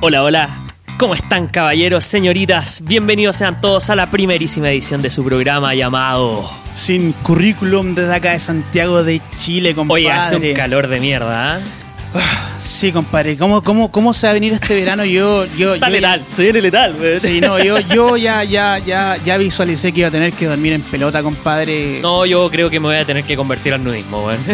Hola, hola. ¿Cómo están caballeros, señoritas? Bienvenidos sean todos a la primerísima edición de su programa llamado... Sin currículum desde acá de Santiago de Chile, compadre. Oye, hace un calor de mierda, ¿eh? Sí, compadre. ¿Cómo, cómo, cómo se va a venir este verano? Yo, yo, Está yo- letal, se viene letal, weón. Sí, no, yo, yo ya, ya, ya, ya visualicé que iba a tener que dormir en pelota, compadre. No, yo creo que me voy a tener que convertir al nudismo, weón.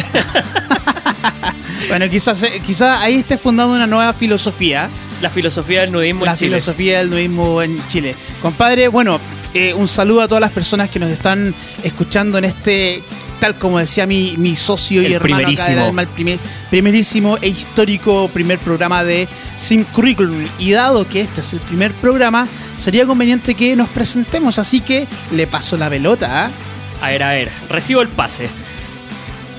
Bueno, quizás, eh, quizás ahí esté fundando una nueva filosofía. La filosofía del nudismo la en Chile. filosofía del nudismo en Chile. Compadre, bueno, eh, un saludo a todas las personas que nos están escuchando en este, tal como decía mi, mi socio y hermano acá del primerísimo. alma, el primer, primerísimo e histórico primer programa de Sin Curriculum. Y dado que este es el primer programa, sería conveniente que nos presentemos, así que le paso la pelota, ¿ah? A ver, a ver, recibo el pase.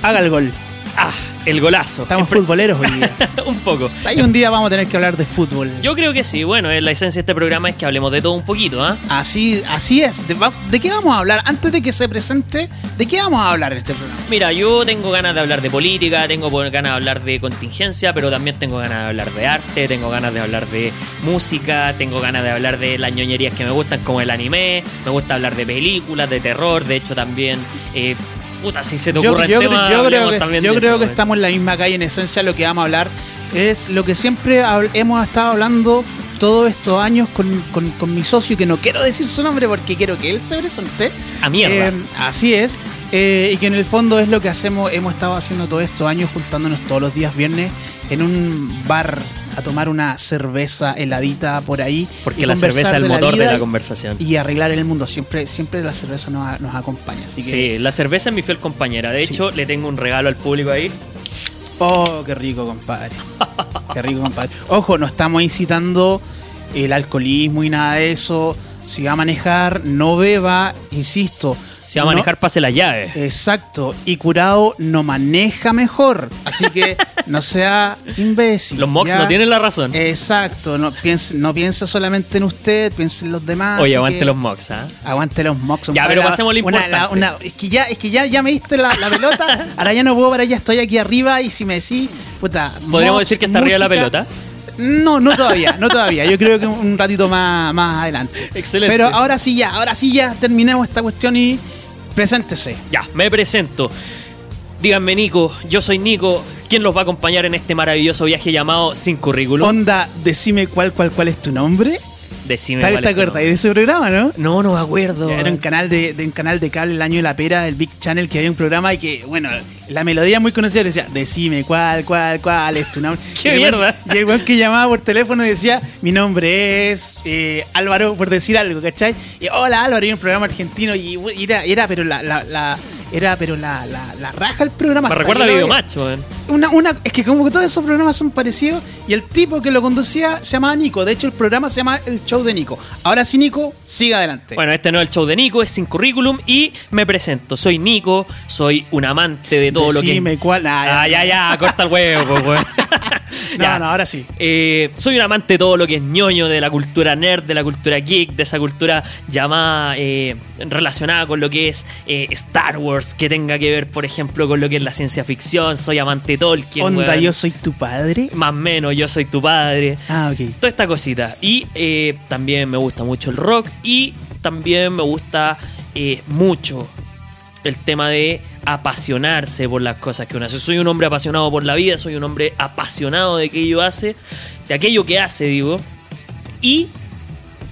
haga el gol. Ah, el golazo. Estamos futboleros hoy día. un poco. Ahí un día vamos a tener que hablar de fútbol. Yo creo que sí. Bueno, eh, la esencia de este programa es que hablemos de todo un poquito, ¿ah? Así, así es. ¿De, qué vamos a hablar? Antes de que se presente, ¿de qué vamos a hablar en este programa? Mira, yo tengo ganas de hablar de política, tengo ganas de hablar de contingencia, pero también tengo ganas de hablar de arte, tengo ganas de hablar de música, tengo ganas de hablar de las ñoñerías que me gustan, como el anime, me gusta hablar de películas, de terror, de hecho también, eh, puta, si se te ocurre yo el creo- tema, yo creo hablemos que, también yo de creo eso, que eh. estamos en la misma calle. En esencia, lo que vamos a hablar es lo que siempre hemos estado hablando todos estos años con, con- con mi socio, que no quiero decir su nombre porque quiero que él se presente. A mierda. Eh, así es. eh, y que en el fondo es lo que hacemos, hemos estado haciendo todos estos años, juntándonos todos los días viernes en un bar a tomar una cerveza heladita por ahí. Porque la cerveza es el motor de la conversación. Y arreglar el mundo. Siempre, siempre la cerveza nos, nos acompaña. Así que, Sí, la cerveza es mi fiel compañera. De Sí. hecho, le tengo un regalo al público ahí. Oh, qué rico, compadre. Qué rico, compadre. Ojo, no estamos incitando el alcoholismo y nada de eso. Si va a manejar, no beba, insisto. Se va a no- manejar, pase la llave. Exacto. Y curado no maneja mejor. Así que no sea imbécil. Los mocks no tienen la razón. Exacto. No piense, no solamente en usted, piense en los demás. Oye, aguante que- los mocks, ¿ah? Aguante los mocks. Ya, pero pasemos lo importante. una- es que ya, es que ya, ya me diste la, la pelota. Ahora ya no puedo para ya estoy aquí arriba y si me decís, puta. ¿Podríamos mocks, decir que está arriba de la música- pelota? No, no todavía, no todavía. Yo creo que un, un ratito más, más adelante. Excelente. Pero ahora sí ya, ahora sí ya terminemos esta cuestión y preséntese. Ya, me presento. Díganme, Nico, yo soy Nico. ¿Quién los va a acompañar en este maravilloso viaje llamado Sin Currículum? Onda, decime cuál, cuál, cuál es tu nombre. Decime. ¿Te, te nombre. de ese programa, no? No, no me acuerdo. Era un canal de, de un canal de cable el año de la pera, el Big Channel, que había un programa y que, bueno, la melodía muy conocida decía, decime cuál, cuál, cuál es tu nombre. ¡Qué Y el mierda! Y el weón que llamaba por teléfono decía, mi nombre es eh, Álvaro, por decir algo, ¿cachai? Y hola Álvaro, y un programa argentino y, y era, era pero la, la, la- era pero la, la, la raja el programa. Me recuerda a Videomatch, weón. una, una, es que como que todos esos programas son parecidos y el tipo que lo conducía se llamaba Nico. De hecho, el programa se llama El Show de Nico. Ahora sí, Nico, siga adelante. Bueno, este no es el show de Nico, es Sin Currículum y me presento. Soy Nico, soy un amante de todo Decime lo que. cuál. Ah, Ah, ya, ya, corta el huevo, pues, weón. Ya. no, ahora sí. Eh, soy un amante de todo lo que es ñoño, de la cultura nerd, de la cultura geek, de esa cultura llamada eh, relacionada con lo que es eh, Star Wars, que tenga que ver, por ejemplo, con lo que es la ciencia ficción. Soy amante de Tolkien. Onda, weón. yo soy tu padre. Más o menos, yo soy tu padre. Ah, ok. Toda esta cosita. Y también me gusta mucho el rock y también me gusta eh, mucho el tema de apasionarse por las cosas que uno hace. Soy un hombre apasionado por la vida, soy un hombre apasionado de aquello hace, de aquello que hace, digo. Y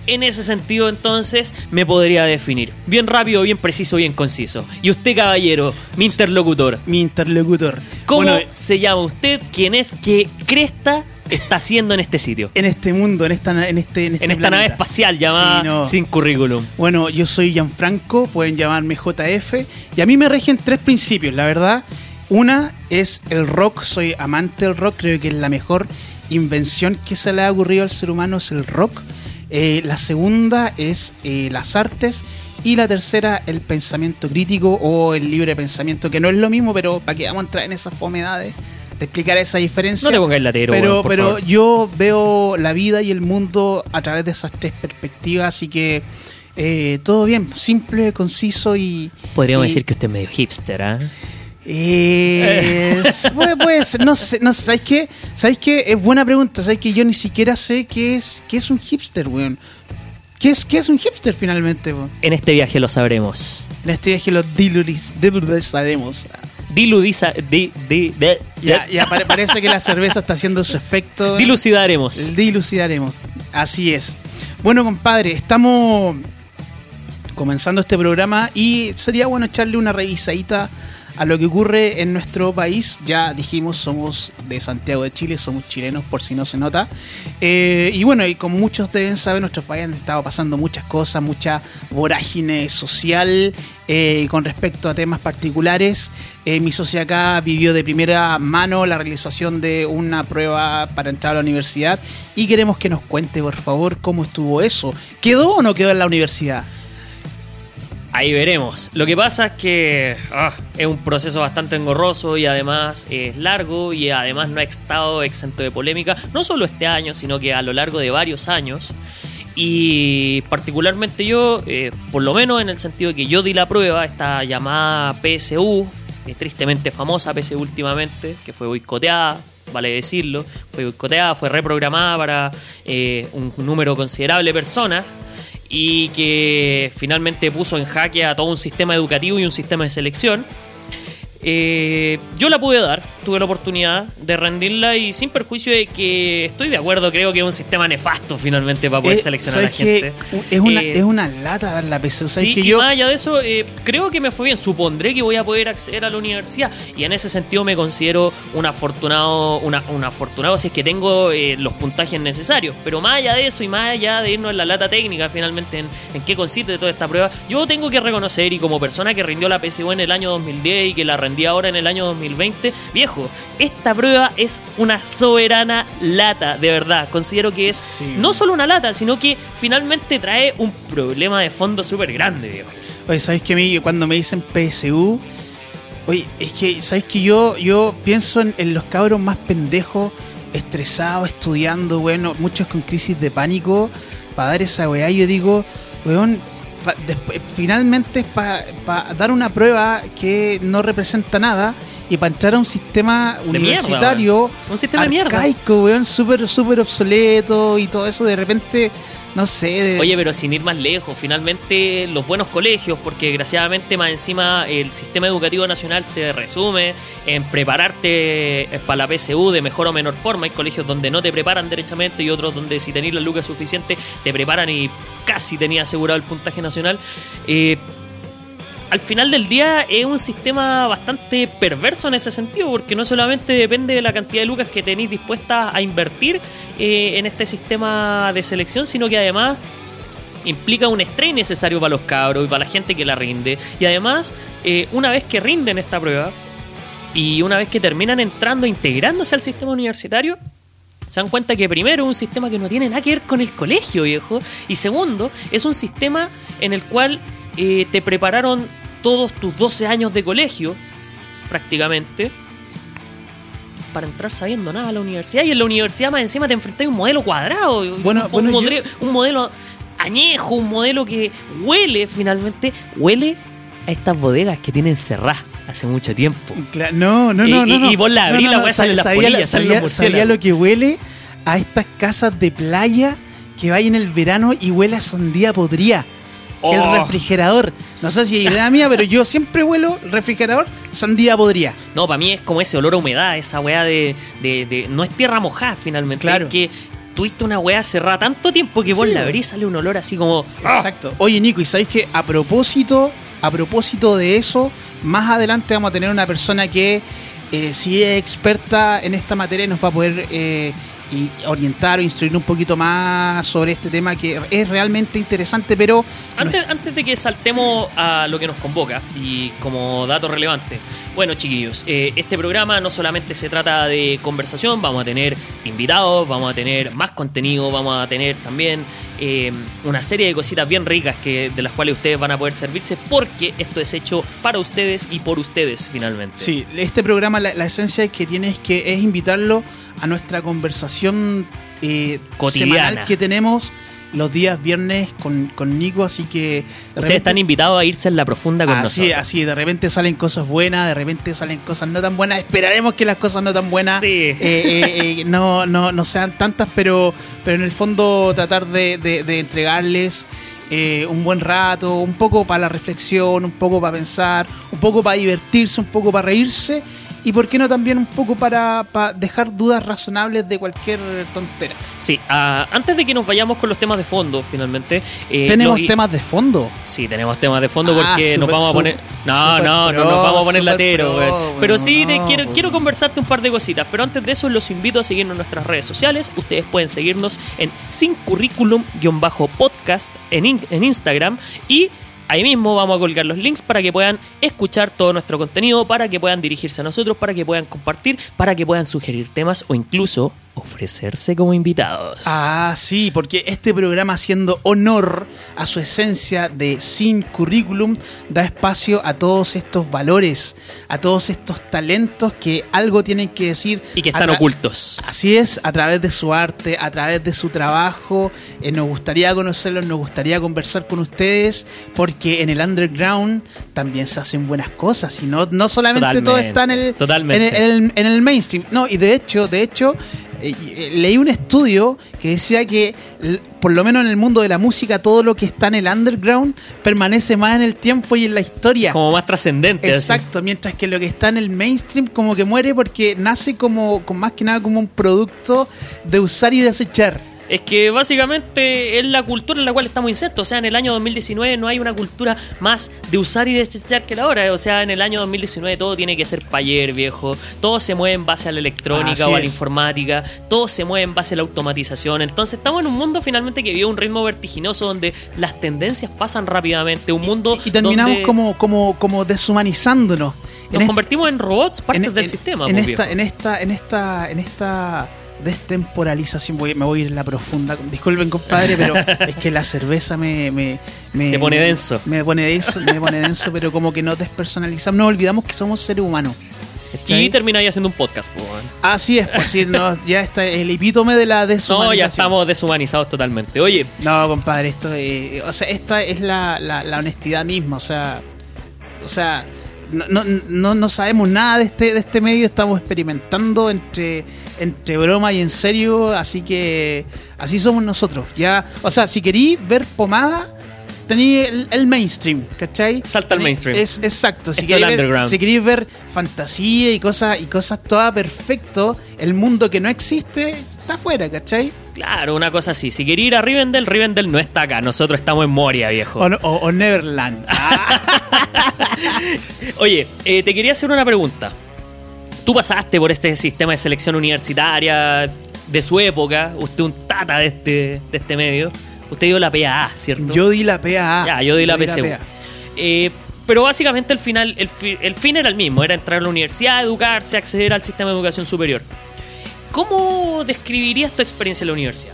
en ese sentido, entonces, me podría definir. Bien rápido, bien preciso, bien conciso. Y usted, caballero, mi interlocutor, Mi interlocutor. ¿cómo Bueno, se llama usted? ¿Quién es? ¿Qué cresta está haciendo en este sitio? en este mundo, en esta, en este, en este en esta nave espacial llamada Sí, no. Sin Currículum. Bueno, yo soy Gianfranco, pueden llamarme JF. Y a mí me rigen tres principios, la verdad. Una es el rock, soy amante del rock, creo que es la mejor invención que se le ha ocurrido al ser humano, es el rock. Eh, la segunda es eh, las artes. Y la tercera, el pensamiento crítico o el libre pensamiento, que no es lo mismo, pero para que vamos a entrar en esas fomedades de explicar esa diferencia. No te pongas latero, Pero, por pero favor. yo veo la vida y el mundo a través de esas tres perspectivas, así que eh, todo bien, simple, conciso y. Podríamos y- decir que usted es medio hipster, ¿ah? Es, puede, puede ser, no sé, no sé, ¿sabes qué? ¿Sabes qué? Es buena pregunta, ¿sabes que Yo ni siquiera sé qué es, qué es un hipster, weón. ¿Qué es, qué es un hipster finalmente, weón? En este viaje lo sabremos. En este viaje lo diluris- dilurizaremos. Diludiza, di, di, de- Ya, ya pare- parece que la cerveza está haciendo su efecto. dilucidaremos. Dilucidaremos. Así es. Bueno, compadre, estamos comenzando este programa y sería bueno echarle una revisadita a lo que ocurre en nuestro país. Ya dijimos, somos de Santiago de Chile, somos chilenos por si no se nota. Eh, y bueno, y como muchos deben saber, nuestro país han estado pasando muchas cosas, mucha vorágine social eh, con respecto a temas particulares. Eh, mi socia acá vivió de primera mano la realización de una prueba para entrar a la universidad y queremos que nos cuente, por favor, cómo estuvo eso. ¿Quedó o no quedó en la universidad? Ahí veremos. Lo que pasa es que ah, es un proceso bastante engorroso y además es largo y además no ha estado exento de polémica, no solo este año, sino que a lo largo de varios años. Y particularmente yo, eh, por lo menos en el sentido de que yo di la prueba, esta llamada PSU, eh, tristemente famosa PSU últimamente, que fue boicoteada, vale decirlo, fue boicoteada, fue reprogramada para eh, un número considerable de personas y que finalmente puso en jaque a todo un sistema educativo y un sistema de selección. Eh, yo la pude dar, tuve la oportunidad de rendirla y sin perjuicio de que estoy de acuerdo, creo que es un sistema nefasto finalmente para poder Eh, seleccionar a la gente. Es una, Eh, es una lata dar la PSU. ¿Sabes Sí, que y yo, más allá de eso, creo que me fue bien. Supondré que voy a poder acceder a la universidad. Y en ese sentido me considero un afortunado, una, un afortunado si es que tengo los puntajes necesarios. Pero más allá de eso y más allá de irnos en la lata técnica finalmente en, en qué consiste toda esta prueba, yo tengo que reconocer y como persona que rindió la PSU en el año 2010 y que la ahora en el año 2020, viejo, esta prueba es una soberana lata, de verdad. Considero que es Sí. no solo una lata, sino que finalmente trae un problema de fondo súper grande, viejo. Oye, ¿sabes que a mí cuando me dicen PSU? Oye, es que, ¿sabes que yo, yo pienso en, en los cabros más pendejos, estresados, estudiando, bueno, muchos con crisis de pánico, para dar esa weá, yo digo, weón, pa- después- finalmente es para dar una prueba que no representa nada y para entrar a un sistema De mierda, universitario weón. Un sistema de mierda. arcaico, weón, súper, súper obsoleto y todo eso, de repente, no sé, de- Oye, pero sin ir más lejos, finalmente los buenos colegios, porque desgraciadamente más encima el sistema educativo nacional se resume en prepararte eh, para la PSU de mejor o menor forma. Hay colegios donde no te preparan derechamente y otros donde si tenéis la lucas suficiente te preparan y casi tenías asegurado el puntaje nacional. Eh, al final del día es un sistema bastante perverso en ese sentido, porque no solamente depende de la cantidad de lucas que tenéis dispuestas a invertir eh, en este sistema de selección, sino que además implica un estrés necesario para los cabros y para la gente que la rinde. Y además, eh, una vez que rinden esta prueba y una vez que terminan entrando, integrándose al sistema universitario, se dan cuenta que primero es un sistema que no tiene nada que ver con el colegio, viejo. Y segundo, es un sistema en el cual eh, te prepararon todos tus 12 años de colegio, prácticamente, para entrar sabiendo nada a la universidad. Y en la universidad más encima te enfrentas a un modelo cuadrado. Bueno, un, bueno, yo- modelo, un modelo añejo, un modelo que huele finalmente, huele a estas bodegas que tienen cerradas hace mucho tiempo. Cla- No, no, no, no. y- no. y vos la abrís, No, la no, weá salen las polillas, sabía- sabía lo que huele a estas casas de playa que vayan en el verano y huele a sandía podría. El Oh. refrigerador. No sé si es idea mía, pero yo siempre huelo refrigerador sandía podría. No, para mí es como ese olor a humedad, esa weá de, de- de- No es tierra mojada finalmente. Claro. Es que tuviste una weá cerrada tanto tiempo que vos Sí, la abrís sale un olor así como. Exacto. Oye, Nico, ¿y sabéis que a propósito, a propósito de eso, más adelante vamos a tener una persona que eh, si es experta en esta materia nos va a poder eh, y orientar o instruir un poquito más sobre este tema que es realmente interesante, pero Antes, antes de que saltemos a lo que nos convoca y como dato relevante, bueno chiquillos, eh, este programa no solamente se trata de conversación, vamos a tener invitados, vamos a tener más contenido, vamos a tener también eh, una serie de cositas bien ricas que, de las cuales ustedes van a poder servirse porque esto es hecho para ustedes y por ustedes finalmente. Sí, este programa la, la esencia que tiene es que es invitarlo a nuestra conversación eh, Cotidiana. semanal que tenemos los días viernes con, con Nico, así que... de Ustedes repente- están invitados a irse en la profunda con Así, nosotros. así, de repente salen cosas buenas, de repente salen cosas no tan buenas. Esperaremos que las cosas no tan buenas Sí. eh, eh, eh, no, no, no sean tantas, pero, pero en el fondo tratar de, de- de entregarles eh, un buen rato, un poco para la reflexión, un poco para pensar, un poco para divertirse, un poco para reírse y por qué no también un poco para, para dejar dudas razonables de cualquier tontera. Sí, ah, antes de que nos vayamos con los temas de fondo, finalmente. eh, Tenemos los- temas de fondo. Sí, tenemos temas de fondo Ah, porque nos súper, vamos a poner. No, no, no nos vamos a poner latero, pro. Pero sí, te no, quiero, quiero conversarte un par de cositas. Pero antes de eso, los invito a seguirnos en nuestras redes sociales. Ustedes pueden seguirnos en Sin Currículum-podcast en, in- en Instagram. Y ahí mismo vamos a colgar los links para que puedan escuchar todo nuestro contenido, para que puedan dirigirse a nosotros, para que puedan compartir, para que puedan sugerir temas o incluso ofrecerse como invitados. Ah, sí, porque este programa haciendo honor a su esencia de sin currículum da espacio a todos estos valores, a todos estos talentos que algo tienen que decir. y que están ocultos. Así es, a través de su arte, a través de su trabajo. eh, nos gustaría conocerlos, nos gustaría conversar con ustedes, porque en el underground también se hacen buenas cosas y no, no solamente todo está en el, totalmente. en el- en el- en el mainstream. No, y de hecho, de hecho, leí un estudio que decía que, por lo menos en el mundo de la música, todo lo que está en el underground permanece más en el tiempo y en la historia. Como más trascendente. así. Exacto, mientras que lo que está en el mainstream como que muere porque nace como, con más que nada como un producto de usar y desechar. Es que básicamente es la cultura en la cual estamos insertos. O sea, en el año 2019 no hay una cultura más de usar y desechar que la hora. O sea, en el año 2019 todo tiene que ser payer, viejo. Todo se mueve en base a la electrónica Así o a la es. informática. Todo se mueve en base a la automatización. Entonces estamos en un mundo finalmente que vive un ritmo vertiginoso donde las tendencias pasan rápidamente. Un mundo Y terminamos donde como, como, como deshumanizándonos. En nos esta- convertimos en robots, partes en- del en- sistema. En pues, esta, viejo. en esta, en esta, en esta destemporalización, voy, me voy a ir en la profunda. Disculpen, compadre, pero es que la cerveza me, me, me- Te pone denso. Me pone denso, me pone denso, pero como que nos despersonalizamos, nos olvidamos que somos seres humanos. ¿cachai? Y termináis haciendo un podcast. pues. Así es, pues sí, no, ya está el epítome de la deshumanización. No, ya estamos deshumanizados totalmente. Oye, No, compadre, esto es, o sea, esta es la, la, la honestidad misma, o sea, o sea, no, no, no, no sabemos nada de este, de este medio, estamos experimentando entre, entre broma y en serio, así que así somos nosotros. Ya, o sea, si querí ver pomada, tení el, el mainstream, ¿cachai? Salta al mainstream. Es exacto. Si queréis ver, underground. si queréis ver fantasía y cosas y cosas todas perfecto, el mundo que no existe está afuera, ¿cachai? Claro, una cosa así. Si quería ir a Rivendell, Rivendell no está acá. Nosotros estamos en Moria, viejo. O, o- o Neverland. Oye, eh, te quería hacer una pregunta. Tú pasaste por este sistema de selección universitaria de su época. Usted un tata de este, de este medio. Usted dio la PAA, ¿cierto? Yo di la PA. Ya, yo di la PCU. Eh, pero básicamente el final, el, fi- el fin era el mismo, era entrar a la universidad, educarse, acceder al sistema de educación superior. ¿Cómo describirías tu experiencia en la universidad?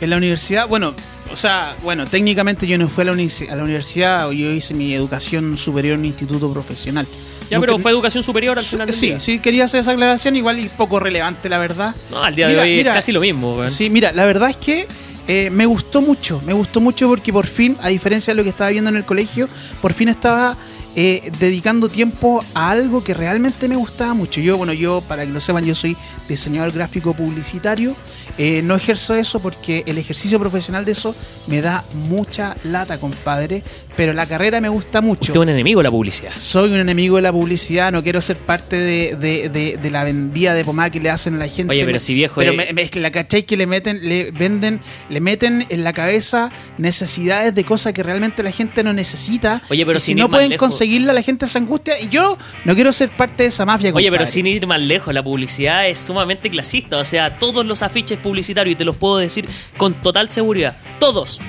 En la universidad, bueno, o sea, bueno, técnicamente yo no fui a la, a la universidad, yo hice mi educación superior en un instituto profesional. Ya, pero fue educación superior al final del Sí, día. sí, quería hacer esa aclaración, igual y poco relevante, la verdad. No, al día Mira, de hoy mira, es casi lo mismo. weón. Sí, mira, la verdad es que eh, me gustó mucho, me gustó mucho porque por fin, a diferencia de lo que estaba viendo en el colegio, por fin estaba eh, dedicando tiempo a algo que realmente me gustaba mucho. Yo, bueno, yo, para que lo sepan, yo soy diseñador gráfico publicitario. Eh, no ejerzo eso porque el ejercicio profesional de eso me da mucha lata, compadre. Pero la carrera me gusta mucho. Usted es un enemigo de la publicidad. Soy un enemigo de la publicidad, no quiero ser parte de, de- de- de la vendida de pomada que le hacen a la gente. Oye, pero Me- si viejo, Pero me- me- es que la cachai que le meten, le venden, le meten en la cabeza necesidades de cosas que realmente la gente no necesita. Oye, pero y si no pueden lejos. conseguirla, la gente se angustia. Y yo no quiero ser parte de esa mafia. Oye, pero compadre. sin ir más lejos, la publicidad es sumamente clasista. O sea, todos los afiches publicitarios, y te los puedo decir con total seguridad, todos,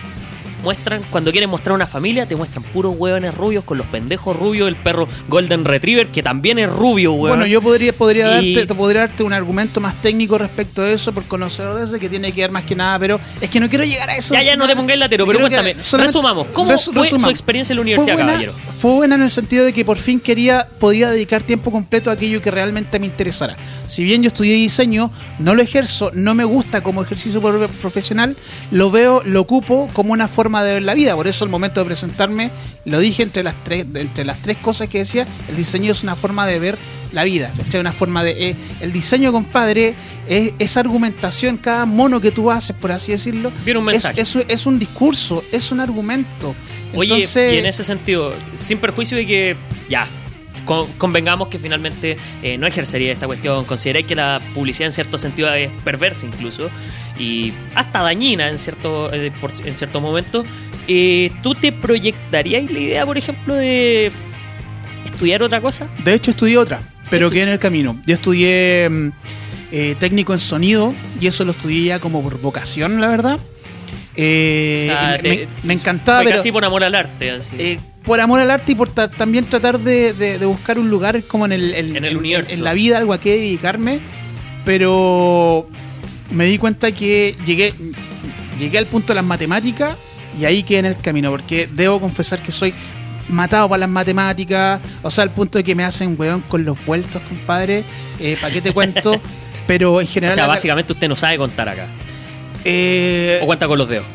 muestran, cuando quieren mostrar una familia, te muestran puros hueones rubios con los pendejos rubios, el perro Golden Retriever, que también es rubio, hueón. Bueno, yo podría, podría, Y- darte, te podría darte un argumento más técnico respecto a eso, por conocerlo de eso, que tiene que ver más que nada, pero es que no quiero llegar a eso. Ya, ya, no te pongáis latero, pero cuéntame, resumamos, ¿cómo fue su experiencia en la universidad, fue buena, caballero? Fue buena en el sentido de que por fin quería, podía dedicar tiempo completo a aquello que realmente me interesara. Si bien yo estudié diseño, no lo ejerzo, no me gusta como ejercicio pro- profesional, lo veo, lo ocupo como una forma de ver la vida. Por eso al momento de presentarme, lo dije entre las tres, entre las tres cosas que decía, el diseño es una forma de ver la vida, ¿cachai? Una forma de... eh, el diseño, compadre, es esa argumentación, cada mono que tú haces, por así decirlo, Viene un es, mensaje. es, es un discurso, es un argumento. Oye, Entonces, y en ese sentido, sin perjuicio de que, ya, con- convengamos que finalmente eh, no ejercería esta cuestión, consideráis que la publicidad en cierto sentido es perversa incluso, y hasta dañina en cierto, eh, por- en cierto momento, eh, ¿tú te proyectarías la idea, por ejemplo, de estudiar otra cosa? De hecho, estudié otra, pero quedé en el camino. Yo estudié mm, eh, técnico en sonido y eso lo estudié ya como por vocación, la verdad. Eh, O sea, me, te- me encantaba, Fue pero casi por amor al arte, así. eh, por amor al arte y por ta- también tratar de, de- de buscar un lugar como en el, En el universo. en la vida, algo a qué dedicarme. Pero me di cuenta que llegué, llegué al punto de las matemáticas y ahí quedé en el camino, porque debo confesar que soy matado para las matemáticas, o sea, al punto de que me hacen weón con los vueltos, compadre. Eh, ¿Para qué te cuento? Pero en o general... sea, la- básicamente usted no sabe contar acá, eh, o cuenta con los dedos.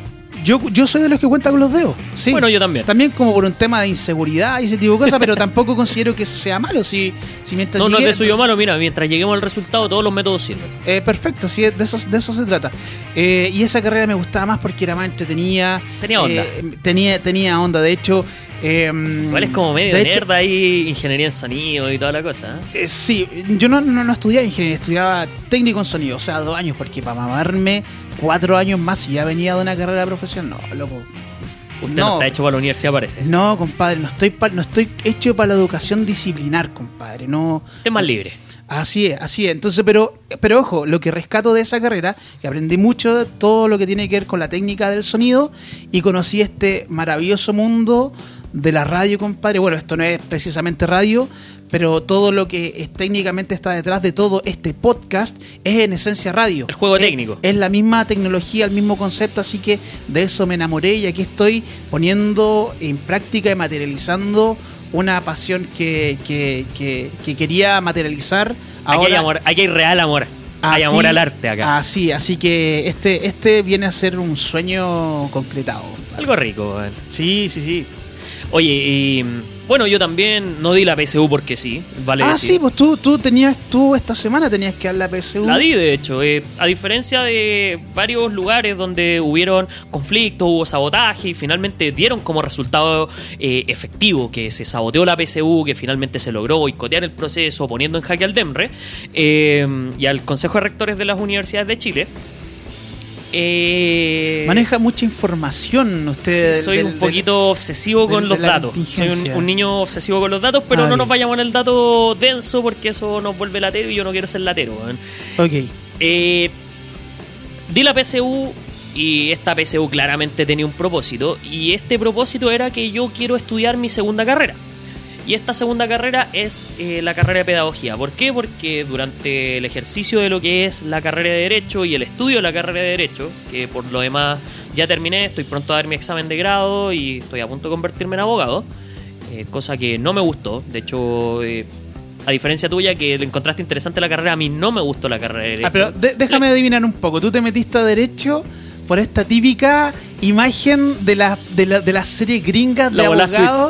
Yo, yo soy de los que cuenta con los dedos. Sí. Bueno, yo también. También como por un tema de inseguridad y ese tipo de cosas, pero tampoco considero que sea malo. Si, si mientras No, no es de suyo malo, mira, mientras lleguemos al resultado, todos los métodos sirven. Eh, perfecto, sí, de eso, de eso se trata. Eh, y esa carrera me gustaba más porque era más entretenida. Tenía onda. Eh, tenía, tenía onda, de hecho... eh, Igual es como medio de hecho, nerd ahí, ingeniería en sonido y toda la cosa. Eh, sí, yo no, no, no estudiaba ingeniería, estudiaba técnico en sonido, o sea, dos años, porque para mamarme cuatro años más y ya venía de una carrera profesional, no, loco. Usted no, está hecho para la universidad, parece. No, compadre, no estoy, pa- no estoy hecho para la educación disciplinar, compadre, no... Usted es más libre. Así es, así es. Entonces, pero, pero ojo, lo que rescato de esa carrera, que aprendí mucho de todo lo que tiene que ver con la técnica del sonido y conocí este maravilloso mundo de la radio, compadre. Bueno, esto no es precisamente radio, pero todo lo que es, técnicamente está detrás de todo este podcast es en esencia radio. El juego Es- técnico. Es la misma tecnología, el mismo concepto, así que de eso me enamoré y aquí estoy poniendo en práctica y materializando una pasión que, que, que- que quería materializar. Aquí hay Ahora, amor, aquí hay real amor. hay amor al arte acá. Así, así que este, este viene a ser un sueño concretado. Algo rico. Sí, sí, sí. Oye, y bueno, yo también no di la PSU porque sí, vale ah, decir. sí, pues tú, tú tenías, tú esta semana tenías que dar la PSU. La di, de hecho. eh, a diferencia de varios lugares donde hubieron conflictos, hubo sabotaje y finalmente dieron como resultado eh, efectivo que se saboteó la PSU, que finalmente se logró boicotear el proceso poniendo en jaque al DEMRE eh, y al Consejo de Rectores de las Universidades de Chile. Eh, Maneja mucha información usted. Sí, soy del- un del- poquito obsesivo con los datos. Soy un, niño obsesivo con los datos, pero Ah, no nos vayamos en el dato denso porque eso nos vuelve latero y yo no quiero ser latero. Ok. Eh, di la PSU y esta PSU claramente tenía un propósito y este propósito era que yo quiero estudiar mi segunda carrera. Y esta segunda carrera es eh, la carrera de pedagogía. ¿Por qué? Porque durante el ejercicio de lo que es la carrera de Derecho y el estudio de la carrera de Derecho, que por lo demás ya terminé, estoy pronto a dar mi examen de grado y estoy a punto de convertirme en abogado, eh, cosa que no me gustó. De hecho, eh, a diferencia tuya, que le encontraste interesante la carrera, a mí no me gustó la carrera de Derecho. Ah, pero de- déjame adivinar un poco. Tú te metiste a derecho por esta típica imagen de la, de la, de las series gringas de La bola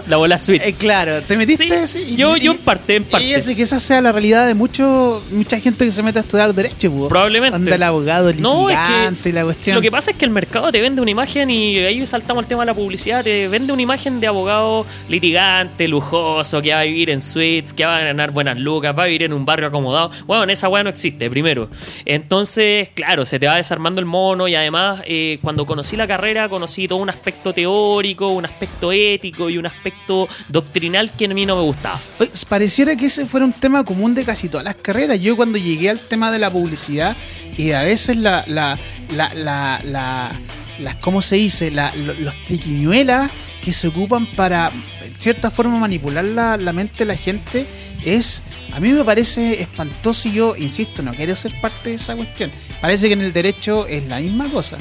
la bola. Eh, claro, te metiste Sí, sí, y- yo- y- yo en parte, en parte. Y eso, que esa sea la realidad de mucho, mucha gente que se mete a estudiar derecho, pues. Probablemente. Anda el abogado, el No, es litigante que y la cuestión. Lo que pasa es que el mercado te vende una imagen y ahí saltamos al tema de la publicidad, te vende una imagen de abogado litigante, lujoso, que va a vivir en suites, que va a ganar buenas lucas, va a vivir en un barrio acomodado. Bueno, esa weá no existe, primero. Entonces, claro, se te va desarmando el mono y además eh, cuando conocí la carrera conocí todo un aspecto teórico, un aspecto ético y un aspecto doctrinal que a mí no me gustaba. Pareciera que ese fuera un tema común de casi todas las carreras. Yo cuando llegué al tema de la publicidad y a veces la, la, la, la, la, las ¿cómo se dice? Los triquiñuelas que se ocupan para, en cierta forma, manipular la, la mente de la gente es, a mí me parece espantoso y yo, insisto, no quiero ser parte de esa cuestión. Parece que en el derecho es la misma cosa.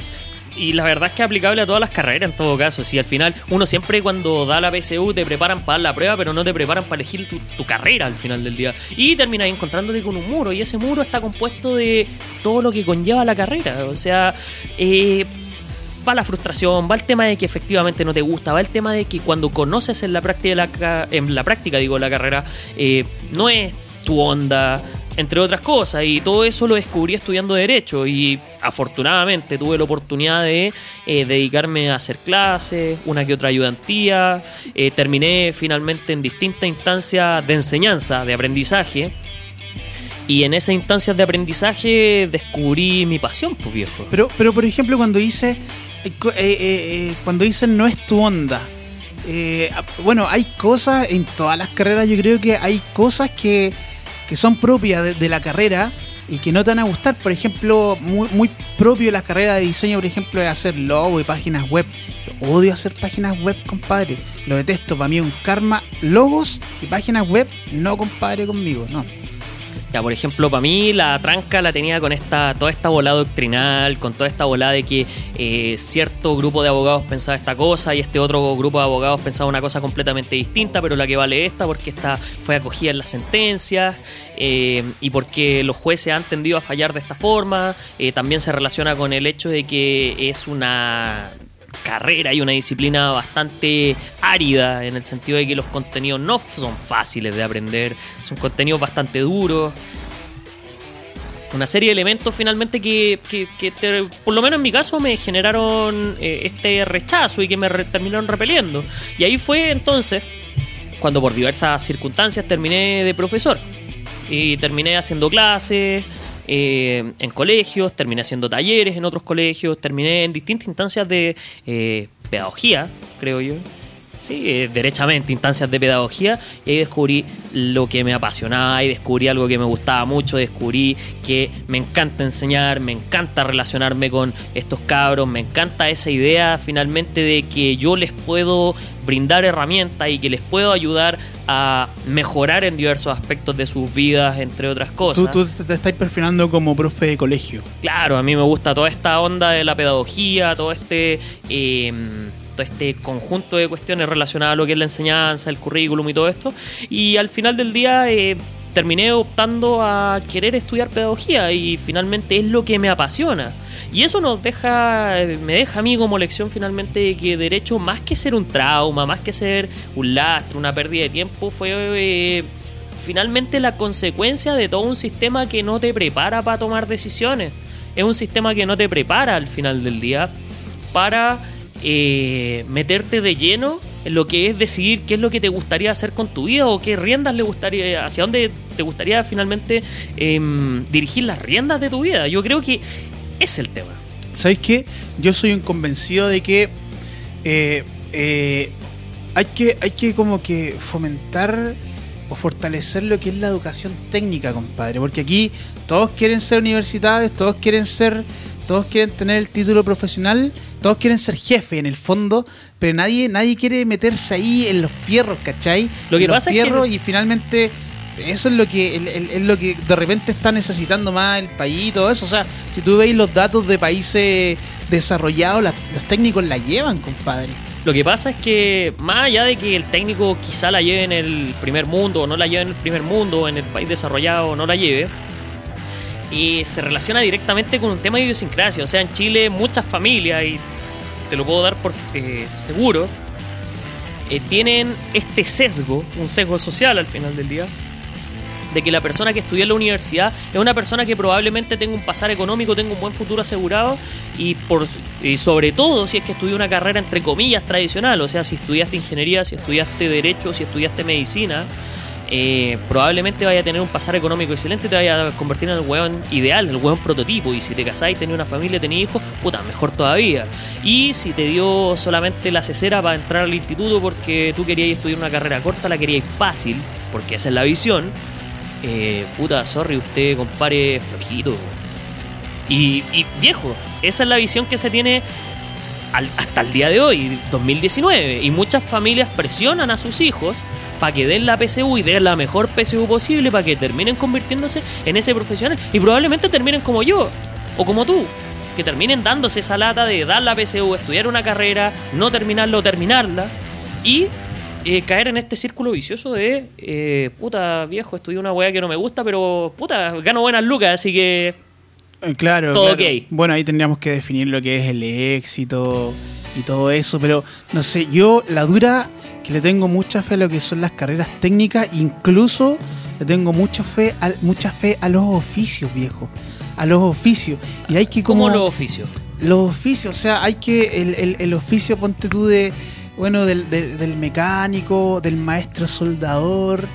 Y la verdad es que es aplicable a todas las carreras en todo caso. Si al final uno siempre cuando da la PSU te preparan para la prueba, pero no te preparan para elegir tu, carrera al final del día. Y terminas encontrándote con un muro. Y ese muro está compuesto de todo lo que conlleva la carrera. O sea, eh, va la frustración, va el tema de que efectivamente no te gusta, va el tema de que cuando conoces en la práctica, la, en la práctica digo, la carrera, eh, no es tu onda, entre otras cosas, y todo eso lo descubrí estudiando Derecho, y afortunadamente tuve la oportunidad de eh, dedicarme a hacer clases, una que otra ayudantía, eh, terminé finalmente en distintas instancias de enseñanza, de aprendizaje, y en esas instancias de aprendizaje descubrí mi pasión, pues viejo. Pero, pero por ejemplo, cuando dice, eh, cuando dicen no es tu onda, bueno, hay cosas en todas las carreras, yo creo que hay cosas que, que son propias de, de la carrera y que no te van a gustar. Por ejemplo, muy, muy propio de la carrera de diseño, por ejemplo, es hacer logo y páginas web. Odio hacer páginas web, compadre. Lo detesto. Para mí es un karma. Logos y páginas web, no compadre conmigo, no. Ya, por ejemplo, para mí la tranca la tenía con esta toda esta bola doctrinal, con toda esta bola de que eh, cierto grupo de abogados pensaba esta cosa y este otro grupo de abogados pensaba una cosa completamente distinta, pero la que vale esta porque esta fue acogida en las sentencias eh, y porque los jueces han tendido a fallar de esta forma. Eh, también se relaciona con el hecho de que es una carrera y una disciplina bastante árida en el sentido de que los contenidos no son fáciles de aprender, son contenidos bastante duros. Una serie de elementos finalmente que, que- por lo menos en mi caso me generaron eh, este rechazo y que me terminaron repeliendo. Y ahí fue entonces cuando por diversas circunstancias terminé de profesor. Y terminé haciendo clases eh, en colegios, terminé haciendo talleres en otros colegios, terminé en distintas instancias de eh, pedagogía, creo yo. Sí, eh, derechamente, instancias de pedagogía, y ahí descubrí lo que me apasionaba, y descubrí algo que me gustaba mucho, descubrí que me encanta enseñar, me encanta relacionarme con estos cabros, me encanta esa idea finalmente de que yo les puedo brindar herramientas y que les puedo ayudar a mejorar en diversos aspectos de sus vidas, entre otras cosas. Tú, tú te estás perfilando como profe de colegio. Claro, a mí me gusta toda esta onda de la pedagogía, todo este eh, este conjunto de cuestiones relacionadas a lo que es la enseñanza, el currículum y todo esto. Y al final del día eh, terminé optando a querer estudiar pedagogía y finalmente es lo que me apasiona. Y eso nos deja, me deja a mí como lección finalmente de que derecho, más que ser un trauma, más que ser un lastre, una pérdida de tiempo, fue eh, finalmente la consecuencia de todo un sistema que no te prepara para tomar decisiones. Es un sistema que no te prepara al final del día para eh, meterte de lleno en lo que es decidir qué es lo que te gustaría hacer con tu vida o qué riendas le gustaría, hacia dónde te gustaría finalmente em, dirigir las riendas de tu vida. Yo creo que es el tema. ¿Sabéis qué? Yo soy un convencido de que eh, eh, hay que hay que como que fomentar o fortalecer lo que es la educación técnica, compadre. Porque aquí todos quieren ser universitarios, todos quieren ser, todos quieren tener el título profesional, todos quieren ser jefe en el fondo, pero nadie, nadie quiere meterse ahí en los fierros, ¿cachai? Lo que En los pasa es que- fierros y finalmente eso es lo que es lo que de repente está necesitando más el país y todo eso. O sea, si tú veis los datos de países desarrollados, las- los técnicos la llevan, compadre. Lo que pasa es que más allá de que el técnico quizá la lleve en el primer mundo o no la lleve en el primer mundo, en el país desarrollado o no la lleve, y se relaciona directamente con un tema de idiosincrasia. O sea, en Chile muchas familias, y te lo puedo dar por eh, seguro, eh, tienen este sesgo, un sesgo social al final del día, de que la persona que estudia en la universidad es una persona que probablemente tenga un pasar económico, tenga un buen futuro asegurado y, por, y sobre todo si es que estudia una carrera entre comillas tradicional, o sea, si estudiaste ingeniería, si estudiaste derecho, si estudiaste medicina, eh, probablemente vaya a tener un pasar económico excelente, te vaya a convertir en el weón ideal, el weón prototipo. Y si te casáis, tenés una familia, tenés hijos, puta, mejor todavía. Y si te dio solamente la cesera para entrar al instituto porque tú querías estudiar una carrera corta, la queríais fácil, porque esa es la visión, eh, puta, sorry, usted compare flojito. Y, y viejo, esa es la visión que se tiene al- hasta el día de hoy, 2019. Y muchas familias presionan a sus hijos para que den la PSU y den la mejor PSU posible para que terminen convirtiéndose en ese profesional. Y probablemente terminen como yo o como tú. Que terminen dándose esa lata de dar la PSU, estudiar una carrera, no terminarla o terminarla. Y eh, caer en este círculo vicioso de, eh, puta viejo, estudié una weá que no me gusta, pero puta, gano buenas lucas, así que Eh, Claro, Todo claro. ok. Bueno, ahí tendríamos que definir lo que es el éxito y todo eso, pero no sé, yo la dura que le tengo mucha fe a lo que son las carreras técnicas, incluso le tengo mucha fe a, mucha fe a los oficios, viejo, a los oficios. Y hay que como como los oficios. los oficios, o sea, hay que el, el- el oficio, ponte tú de, bueno, del, del- del mecánico, del maestro soldador,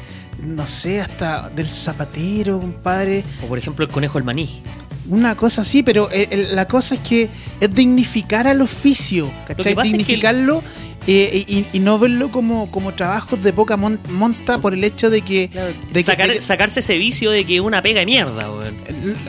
no sé, hasta del zapatero, compadre. O por ejemplo el conejo del maní. Una cosa así, pero eh, el- la cosa es que es dignificar al oficio, ¿cachai? es que Dignificarlo eh, y, y no verlo como, como trabajos de poca mon- monta por el hecho de que... de que- Sacar- de que- sacarse ese vicio de que es una pega de mierda, weón.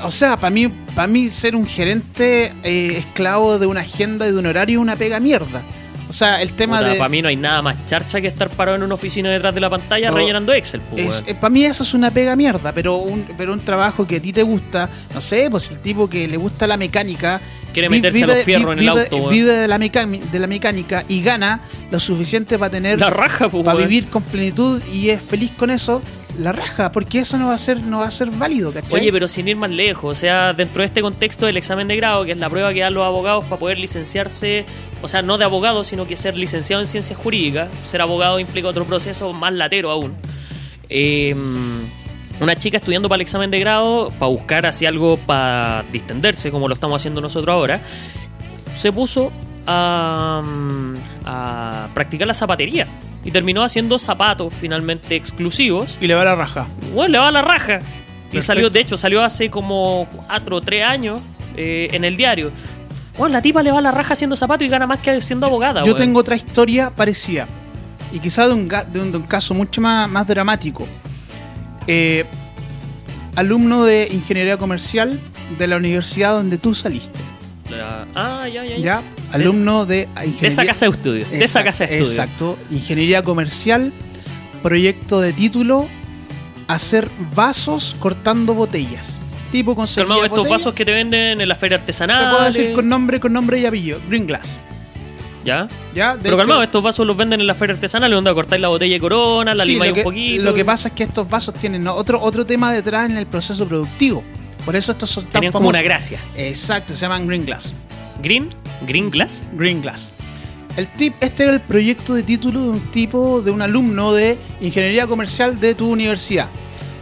o sea, para mí, para mí ser un gerente eh, esclavo de una agenda y de un horario es una pega mierda. O sea, el tema de... Para mí no hay nada más charcha que estar parado en una oficina detrás de la pantalla No. rellenando Excel, pues, weón. para mí eso es una pega mierda, pero un, pero un trabajo que a ti te gusta, no sé, pues el tipo que le gusta la mecánica, Quiere meterse a los fierros en el vive- auto, weón. vive de la, meca- de la mecánica y gana lo suficiente para tener, La raja, pues, para vivir con plenitud y es feliz con eso, la raja, porque eso no va a ser, no va a ser válido, ¿cachai? Oye, pero sin ir más lejos, o sea, dentro de este contexto del examen de grado, que es la prueba que dan los abogados para poder licenciarse, o sea, no de abogado, sino que ser licenciado en ciencias jurídicas, ser abogado implica otro proceso más latero aún. Eh, una chica estudiando para el examen de grado, para buscar así algo para distenderse, como lo estamos haciendo nosotros ahora, se puso a, a practicar la zapatería y terminó haciendo zapatos finalmente exclusivos y le va la raja. bueno, le va a la raja. Y salió, de hecho, salió hace como 4 o 3 años eh, en el diario. Bueno, la tipa le va a la raja haciendo zapatos y gana más que siendo abogada. Yo tengo otra historia parecida. Y quizá de un, de un, de un caso mucho más, más dramático. Eh, alumno de ingeniería comercial de la universidad donde tú saliste. La- Ah, ya, ya. ya. ¿Ya? Alumno de ingeniería. De esa casa de estudios. De esa Exacto, casa de estudios. Exacto. Ingeniería comercial, proyecto de título, hacer vasos cortando botellas. Tipo Calmado, estos vasos que te venden en la feria Te artesanal. puedo decir con nombre, con nombre y apellido. Green Glass. ¿Ya? ¿Ya? De Pero hecho- calmado, estos vasos los venden en la feria artesanal, donde cortáis la botella de corona, la Sí, limáis que, un poquito. Lo que pasa es que estos vasos tienen ¿no? otro, otro tema detrás en el proceso productivo. Por eso estos son tan Tenían como una gracia. Exacto, se llaman Green Glass. Green, Green Glass. Green Glass. El tip, este era el proyecto de título de un tipo, de un alumno de ingeniería comercial de tu universidad.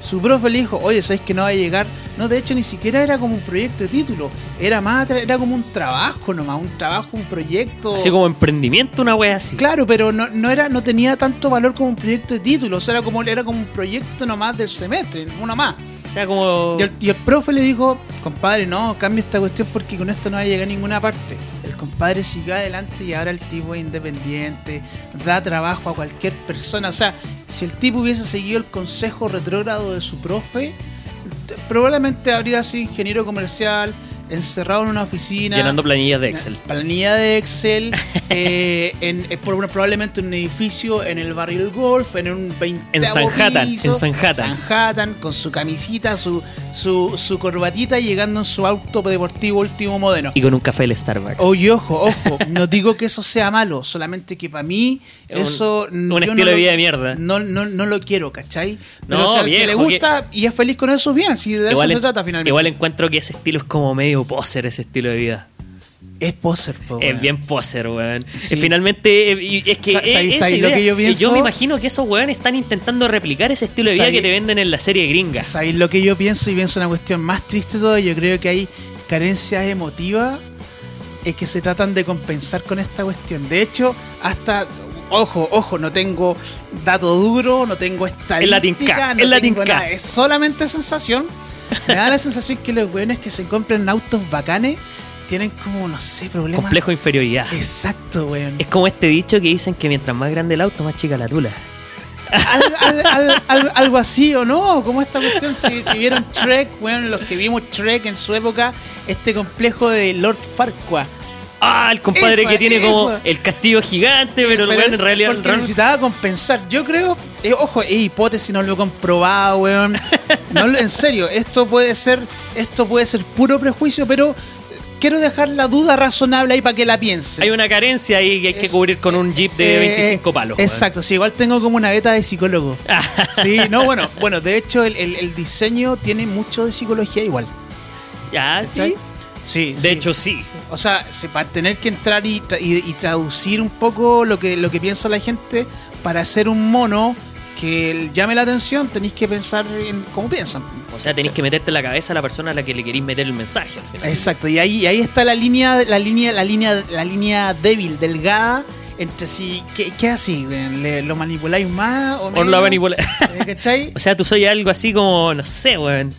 Su profe le dijo, oye, ¿sabes que no va a llegar? No, de hecho ni siquiera era como un proyecto de título, era más, era como un trabajo nomás, un trabajo, un proyecto. Así como emprendimiento, una wea así. Claro, pero no, no era, no tenía tanto valor como un proyecto de título, o sea, era como, era como un proyecto nomás del semestre, uno más. O sea, como. Y el, y el profe le dijo, compadre, no, cambia esta cuestión porque con esto no va a llegar a ninguna parte. El compadre siguió adelante y ahora el tipo es independiente, da trabajo a cualquier persona. O sea, si el tipo hubiese seguido el consejo retrógrado de su profe, probablemente habría sido ingeniero comercial, encerrado en una oficina. Llenando planillas de Excel. Planilla de Excel, eh, en, eh, probablemente en un edificio en el barrio del Golf, en un 20 En Sanhattan, en Sanhattan. Manhattan, con su camisita, su, su, su corbatita, llegando en su auto deportivo último modelo. Y con un café del Starbucks. Oye, ojo, ojo, no digo que eso sea malo, solamente que para mí un- eso... un yo estilo no de lo- vida de mierda. No, no, no lo quiero, ¿cachai? Pero No, si al que viejo, le gusta y es feliz con eso, bien, si de eso en- se trata finalmente. igual encuentro que ese estilo es como medio poser, ese estilo de vida. es poser, po, Es bien poser, weón. Sí. Eh, Finalmente, eh, es que Sa- eh, ¿sabes- esa sabes lo que yo pienso? me imagino que esos weones están intentando replicar ese estilo de vida ¿Sabes- que te venden en la serie gringa. ¿Sabéis lo que yo pienso? Y pienso una cuestión más triste todo. Yo creo que hay carencias emotivas eh, que se tratan de compensar con esta cuestión. De hecho, hasta. Ojo, ojo, no tengo dato duro, no tengo estadística, Es la tinca, no es la tengo nada, Es solamente sensación. Me da la sensación que los weones que se compran autos bacanes tienen como, no sé, problemas. Complejo de inferioridad. Exacto, weón. Es como este dicho que dicen que mientras más grande el auto, más chica la tula. Al- al- al- al- algo así o no, como esta cuestión, si, si vieron Trek, bueno, los que vimos Trek en su época, este complejo de Lord Farquaad. Ah, el compadre Eso, que tiene como el castillo gigante, pero, el weón en realidad. porque realmente- necesitaba compensar. Yo creo, eh, ojo, es hipótesis, no lo he comprobado, weón. No, en serio, esto puede ser, esto puede ser puro prejuicio, pero eh, quiero dejar la duda razonable ahí para que la piense. Hay una carencia ahí que hay que Es- cubrir con un jeep de Eh, 25 palos. Exacto, sí, igual tengo como una beta de psicólogo. Sí, no, bueno, bueno, de hecho el, el- el diseño tiene mucho de psicología igual. Ya, sí. Sí, De sí. hecho, sí. O sea, se- para tener que entrar y, tra- y- y traducir un poco lo que, lo que piensa la gente para hacer un mono que llame la atención, tenéis que pensar en cómo piensan. O sea, tenéis que meterte en la cabeza a la persona a la que le queréis meter el mensaje al final. Exacto, y ahí, ahí está la línea, la línea, la línea, la línea débil, delgada, entre si, ¿qué, qué así? ¿Le- ¿Lo manipuláis más o manipula- Eh, ¿Cachai? O sea, tú soy algo así como, no sé, weón.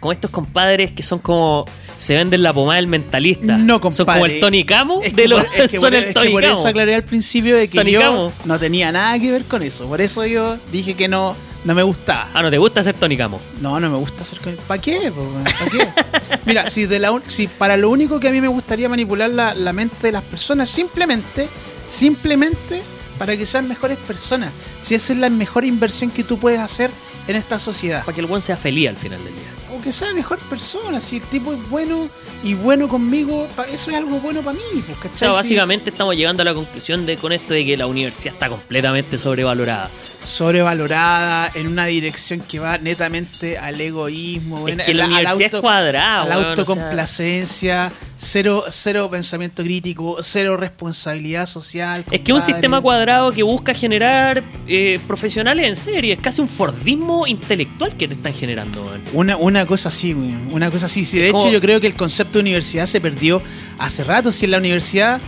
Como estos compadres que son como. Se venden la pomada del mentalista. No, Son compadre. como el Tony Camo Es de que los. por- es que son por- el es que Tony por Camo. eso aclaré al principio de que Tony yo Camo. no tenía nada que ver con eso. Por eso yo dije que no, no me gustaba. Ah, ¿no te gusta ser Tony Camo? No, no me gusta con ¿Para qué? ¿Para qué? Mira, si, de la, un- si para lo único que a mí me gustaría manipular la, la mente de las personas, simplemente, simplemente para que sean mejores personas. Si esa es la mejor inversión que tú puedes hacer en esta sociedad. Para que el weón sea feliz al final del día. Que sea mejor persona. Si el tipo es bueno y bueno conmigo, eso es algo bueno para mí. pues, O sea, Si- básicamente estamos llegando a la conclusión de con esto de que la universidad está completamente sobrevalorada. Sobrevalorada en una dirección que va netamente al egoísmo, weón, es que la al auto- es cuadrada, a la weón, o sea, autocomplacencia, cero, cero pensamiento crítico, cero responsabilidad social. Es que un compadre. sistema cuadrado que busca generar eh, profesionales en serie, es casi un Fordismo intelectual que te están generando. Una, una cosa así, una cosa así. Sí, de hecho, yo creo que el concepto de universidad se perdió hace rato. Si en la universidad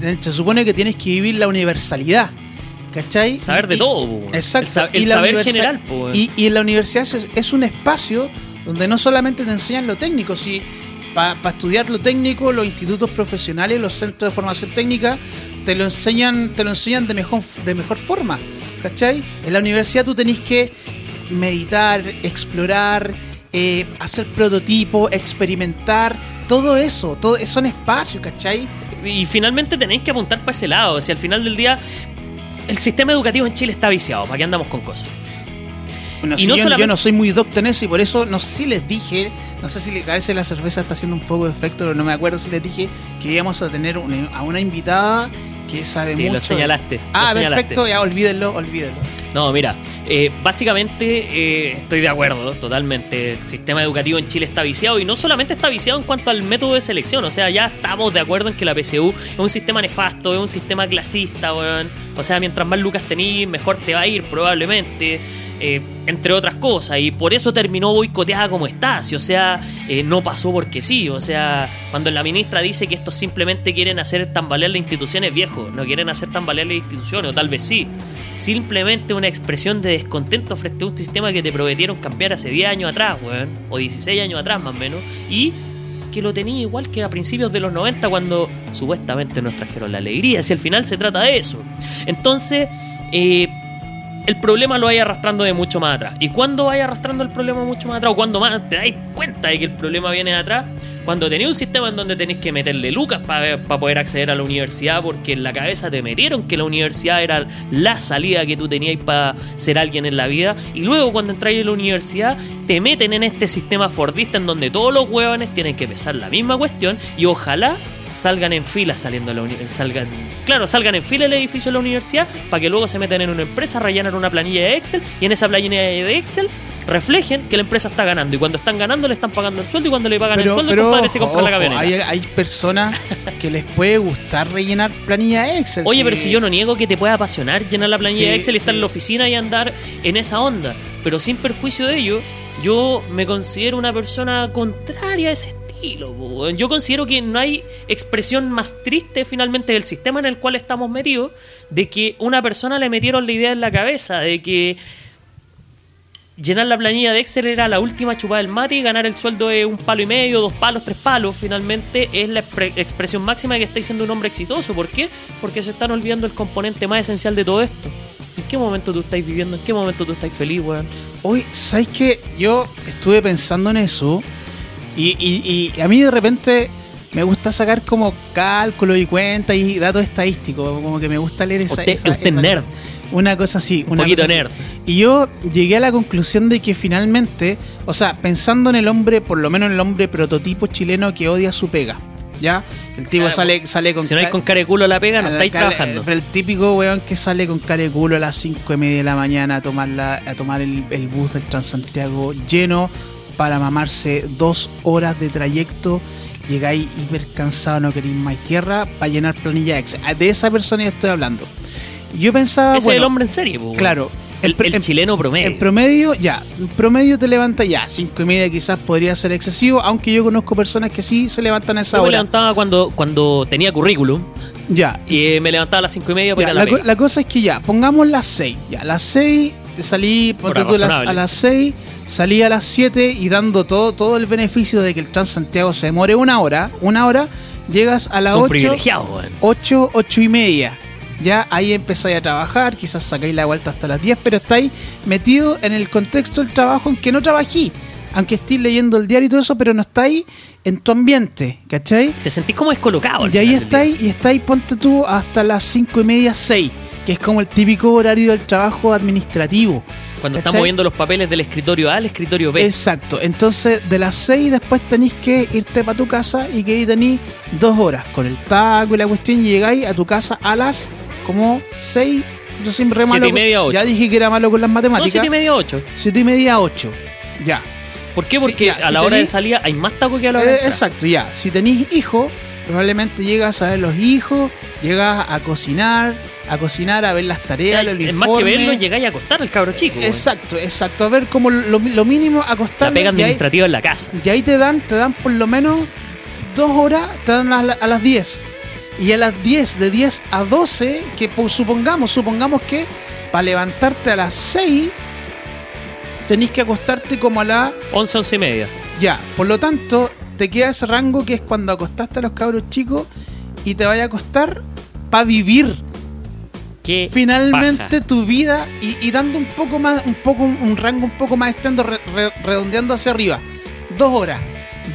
eh, se supone que tienes que vivir la universalidad. ¿Cachai? Saber de todo, po. Exacto. El y la saber general, po, y, y en la universidad es, es un espacio donde no solamente te enseñan lo técnico, si para estudiar lo técnico, los institutos profesionales, los centros de formación técnica, te lo enseñan, te lo enseñan de mejor, de mejor forma. ¿Cachai? En la universidad tú tenés que meditar, explorar, eh, hacer prototipos, experimentar, todo eso, todo son espacios, ¿cachai? Y finalmente tenéis que apuntar para ese lado. Si al final del día el sistema educativo en Chile está viciado, ¿para qué andamos con cosas? Bueno, Y si no yo, solamente- yo no soy muy docto en eso y por eso no sé si les dije, no sé si le parece la cerveza está haciendo un poco de efecto, pero no me acuerdo si les dije que íbamos a tener una- a una invitada que sabe Sí, mucho. lo señalaste, lo Ah, señalaste. perfecto, ya olvídenlo, olvídenlo. No, mira, eh, básicamente eh, estoy de acuerdo totalmente. El sistema educativo en Chile está viciado y no solamente está viciado en cuanto al método de selección, o sea, ya estamos de acuerdo en que la PSU es un sistema nefasto, es un sistema clasista, weón. O sea, mientras más lucas tenís, mejor te va a ir probablemente. Eh, entre otras cosas, y por eso terminó boicoteada como está, si, o sea, eh, no pasó porque sí, o sea, cuando la ministra dice que estos simplemente quieren hacer tambalear las instituciones, viejo, no quieren hacer tambalear las instituciones, o tal vez sí, simplemente una expresión de descontento frente a un sistema que te prometieron cambiar hace 10 años atrás, weón, o 16 años atrás más o menos, y que lo tenía igual que a principios de los 90 cuando supuestamente nos trajeron la alegría, si al final se trata de eso. Entonces, eh, el problema lo vaya arrastrando de mucho más atrás. ¿Y cuando vaya arrastrando el problema mucho más atrás? O cuando más te dais cuenta de que el problema viene de atrás, cuando tenéis un sistema en donde tenéis que meterle lucas para poder acceder a la universidad, porque en la cabeza te metieron que la universidad era la salida que tú tenías para ser alguien en la vida, y luego cuando entráis en la universidad, te meten en este sistema fordista en donde todos los huevones tienen que pesar la misma cuestión, y ojalá salgan en fila saliendo de la salgan claro salgan en fila el edificio de la universidad para que luego se metan en una empresa rellenan una planilla de Excel y en esa planilla de Excel reflejen que la empresa está ganando y cuando están ganando le están pagando el sueldo y cuando le pagan el sueldo el compadre se compra la camioneta hay, hay personas que les puede gustar rellenar planilla Excel. Oye, sí. pero si yo no niego que te pueda apasionar llenar la planilla Sí, de Excel y estar en la oficina y andar en esa onda. Pero sin perjuicio de ello, yo me considero una persona contraria a ese weón. Yo considero que no hay expresión más triste finalmente del sistema en el cual estamos metidos de que una persona le metieron la idea en la cabeza de que llenar la planilla de Excel era la última chupada del mate y ganar el sueldo de un palo y medio, dos palos, tres palos, finalmente es la expre- expresión máxima de que estáis siendo un hombre exitoso. ¿Por qué? Porque se están olvidando el componente más esencial de todo esto. ¿En qué momento tú estáis viviendo? ¿En qué momento tú estás feliz, weón? Hoy, ¿sabes qué? Yo estuve pensando en eso y, y- y a mí de repente me gusta sacar como cálculo y cuenta y datos estadísticos, como que me gusta leer esa... Usted, esa- usted esa- nerd. Una cosa así. Un una poquito así. nerd. Y yo llegué a la conclusión de que finalmente, o sea, pensando en el hombre, por lo menos en el hombre prototipo chileno que odia su pega, ¿ya? El tipo O sea, sale, sale con... Si no hay con cara de culo la pega, no estáis trabajando. El típico weón que sale con cara de culo a las 5 y media de la mañana a tomar, la, a tomar el, el bus del Transantiago lleno para mamarse dos horas de trayecto. Llegáis hiper cansado, no queréis más guerra para llenar planilla ex. De esa persona ya estoy hablando. Yo pensaba, Ese es el hombre en serie, weón. claro, El, pr- el chileno promedio. en promedio, ya, promedio te levanta ya, cinco y media quizás podría ser excesivo, aunque yo conozco personas que sí se levantan a esa Yo me hora. levantaba cuando, cuando tenía currículum Ya, y eh, me levantaba a las cinco y media para Ya, ir a la, la, co- la cosa es que ya, pongamos las 6. Ya, las 6, salí ponte tú, las- a las 6, salí a las 7 y dando todo, todo el beneficio de que el Transantiago se demore una hora, una hora, llegas a las Son 8, privilegiados, weón. 8, 8 y media. Ya ahí empezáis a trabajar, quizás sacáis la vuelta hasta las 10, pero estáis metido en el contexto del trabajo en que no trabajé. Aunque estéis leyendo el diario y todo eso, pero no estáis en tu ambiente, ¿cachai? Te sentís como descolocado. Y ahí estáis, y estáis, ponte tú, hasta las cinco y media, 6, que es como el típico horario del trabajo administrativo. Cuando ¿cachai? moviendo los papeles del escritorio A al escritorio B. Exacto. Entonces, de las 6 después tenéis que irte para tu casa y que ahí tenéis dos horas con el taco y la cuestión y llegáis a tu casa a las como 6. Yo siempre re Siete malo y media, ocho. Ya dije que era malo con las no, matemáticas. siete y media, ocho. 7 y media, 8. Ya. ¿Por qué? Sí, Porque ya, a si la hora de salida hay más taco que a la hora de Eh, entrar. exacto, ya. Si tenéis hijos, probablemente llegas a ver los hijos, llegas a cocinar, a cocinar, a ver las O sea, tareas, los es más que verlo, llegáis a acostar al cabro chico. Exacto, exacto. A ver como lo, lo mínimo acostar. La pega administrativa en la casa. Y ahí te dan, te dan por lo menos dos horas, te dan a, la- a las 10. Y a las 10, de 10 a 12, que pues, supongamos, supongamos que para levantarte a las 6, tenéis que acostarte como a la... 11, 11 y media. Ya, por lo tanto, te queda ese rango que es cuando acostaste a los cabros chicos y te vaya a acostar para vivir Qué finalmente paja. tu vida y, y dando un poco más, un poco un rango un poco más extenso, re- re- redondeando hacia arriba. Dos horas.